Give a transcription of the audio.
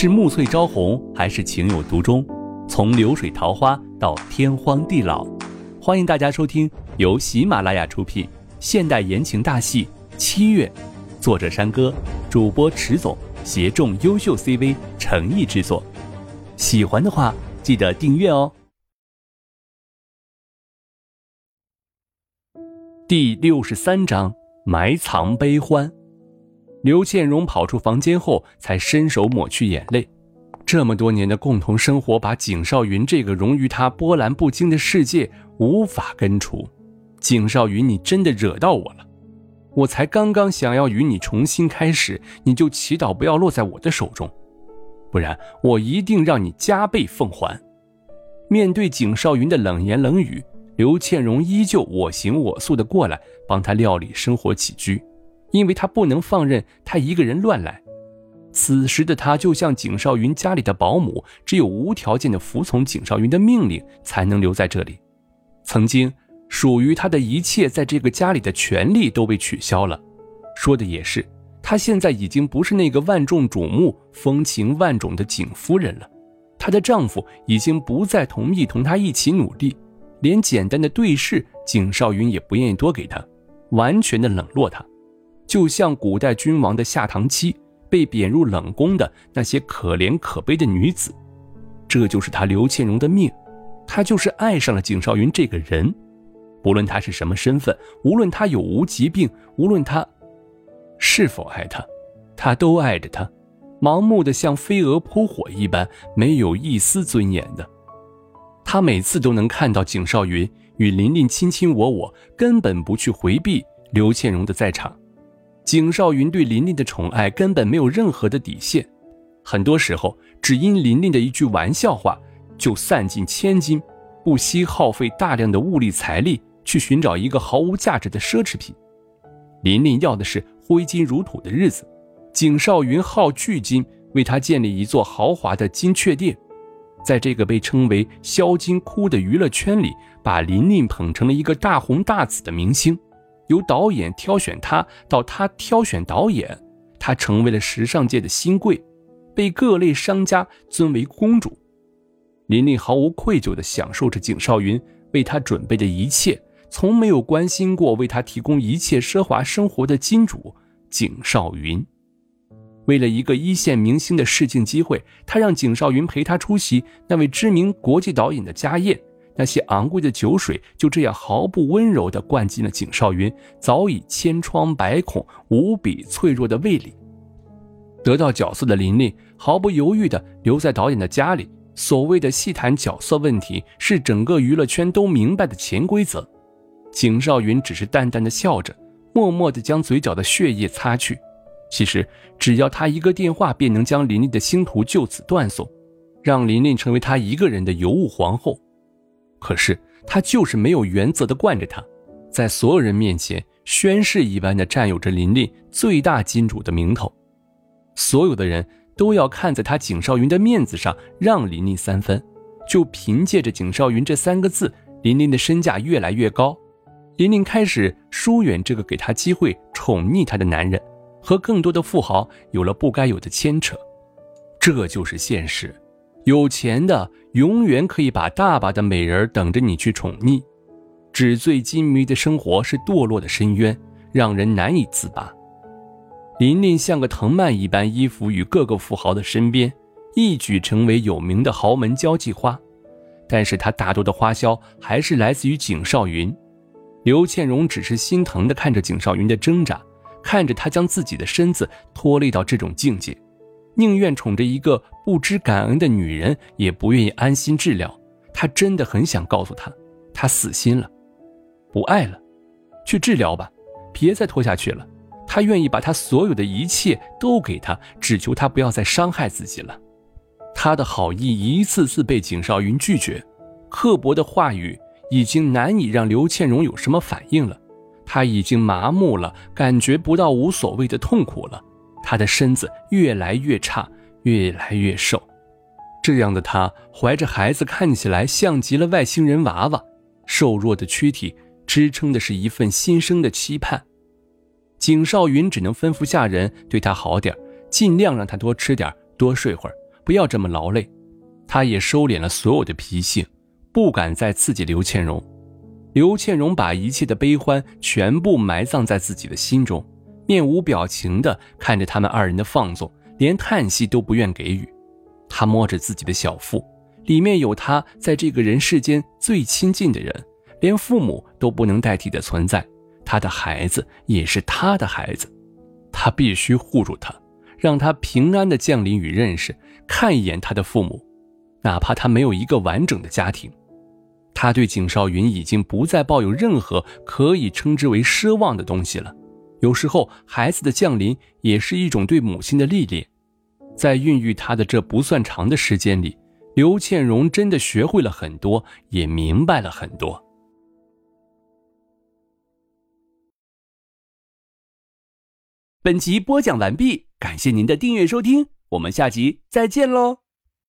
是暮翠朝红，还是情有独钟？从流水桃花到天荒地老，欢迎大家收听由喜马拉雅出品现代言情大戏《七月》，作者山歌，主播迟总，协众优秀 CV 诚意制作。喜欢的话，记得订阅哦。第六十三章：埋藏悲欢。刘倩荣跑出房间后，才伸手抹去眼泪。这么多年的共同生活，把景少云这个融于他波澜不惊的世界无法根除。景少云，你真的惹到我了。我才刚刚想要与你重新开始，你就祈祷不要落在我的手中，不然我一定让你加倍奉还。面对景少云的冷言冷语，刘倩荣依旧我行我素的过来帮他料理生活起居。因为他不能放任他一个人乱来，此时的他就像景少云家里的保姆，只有无条件的服从景少云的命令，才能留在这里。曾经属于他的一切，在这个家里的权利都被取消了。说的也是，他现在已经不是那个万众瞩目、风情万种的景夫人了。她的丈夫已经不再同意同她一起努力，连简单的对视，景少云也不愿意多给他，完全的冷落他。就像古代君王的下堂妻，被贬入冷宫的那些可怜可悲的女子，这就是他刘倩荣的命。他就是爱上了景少云这个人，不论他是什么身份，无论他有无疾病，无论他是否爱他，他都爱着他，盲目的像飞蛾扑火一般，没有一丝尊严的。他每次都能看到景少云与琳琳卿卿我我，根本不去回避刘倩荣的在场。景少云对琳琳的宠爱根本没有任何的底线，很多时候只因琳琳的一句玩笑话，就散尽千金，不惜耗费大量的物力财力去寻找一个毫无价值的奢侈品。琳琳要的是挥金如土的日子，景少云耗巨金为她建立一座豪华的金雀殿，在这个被称为“销金窟”的娱乐圈里，把琳琳捧成了一个大红大紫的明星。由导演挑选她，到她挑选导演，她成为了时尚界的新贵，被各类商家尊为公主。琳琳毫无愧疚地享受着景少云为她准备的一切，从没有关心过为她提供一切奢华生活的金主景少云。为了一个一线明星的试镜机会，她让景少云陪她出席那位知名国际导演的家宴。那些昂贵的酒水就这样毫不温柔地灌进了景少云早已千疮百孔、无比脆弱的胃里。得到角色的琳琳毫不犹豫地留在导演的家里。所谓的细谈角色问题，是整个娱乐圈都明白的潜规则。景少云只是淡淡的笑着，默默地将嘴角的血液擦去。其实，只要他一个电话，便能将琳琳的星途就此断送，让琳琳成为他一个人的尤物皇后。可是他就是没有原则的惯着她，在所有人面前宣誓一般的占有着琳琳最大金主的名头，所有的人都要看在他景少云的面子上让琳琳三分，就凭借着景少云这三个字，琳琳的身价越来越高，琳琳开始疏远这个给她机会宠溺她的男人，和更多的富豪有了不该有的牵扯，这就是现实。有钱的永远可以把大把的美人等着你去宠溺，纸醉金迷的生活是堕落的深渊，让人难以自拔。琳琳像个藤蔓一般依附于各个富豪的身边，一举成为有名的豪门交际花。但是她大多的花销还是来自于景少云。刘倩荣只是心疼地看着景少云的挣扎，看着他将自己的身子拖累到这种境界。宁愿宠着一个不知感恩的女人，也不愿意安心治疗。他真的很想告诉她，他死心了，不爱了，去治疗吧，别再拖下去了。他愿意把他所有的一切都给他，只求他不要再伤害自己了。他的好意一次次被景少云拒绝，刻薄的话语已经难以让刘倩荣有什么反应了。他已经麻木了，感觉不到无所谓的痛苦了。他的身子越来越差，越来越瘦，这样的他怀着孩子，看起来像极了外星人娃娃。瘦弱的躯体支撑的是一份新生的期盼。景少云只能吩咐下人对他好点尽量让他多吃点，多睡会儿，不要这么劳累。他也收敛了所有的脾气，不敢再刺激刘倩荣。刘倩荣把一切的悲欢全部埋葬在自己的心中，面无表情地看着他们二人的放纵，连叹息都不愿给予。他摸着自己的小腹，里面有他在这个人世间最亲近的人，连父母都不能代替的存在。他的孩子也是他的孩子，他必须护住他，让他平安的降临与认识，看一眼他的父母，哪怕他没有一个完整的家庭。他对景少云已经不再抱有任何可以称之为奢望的东西了。有时候，孩子的降临也是一种对母亲的历练。在孕育他的这不算长的时间里，刘倩荣真的学会了很多，也明白了很多。本集播讲完毕，感谢您的订阅收听，我们下集再见喽。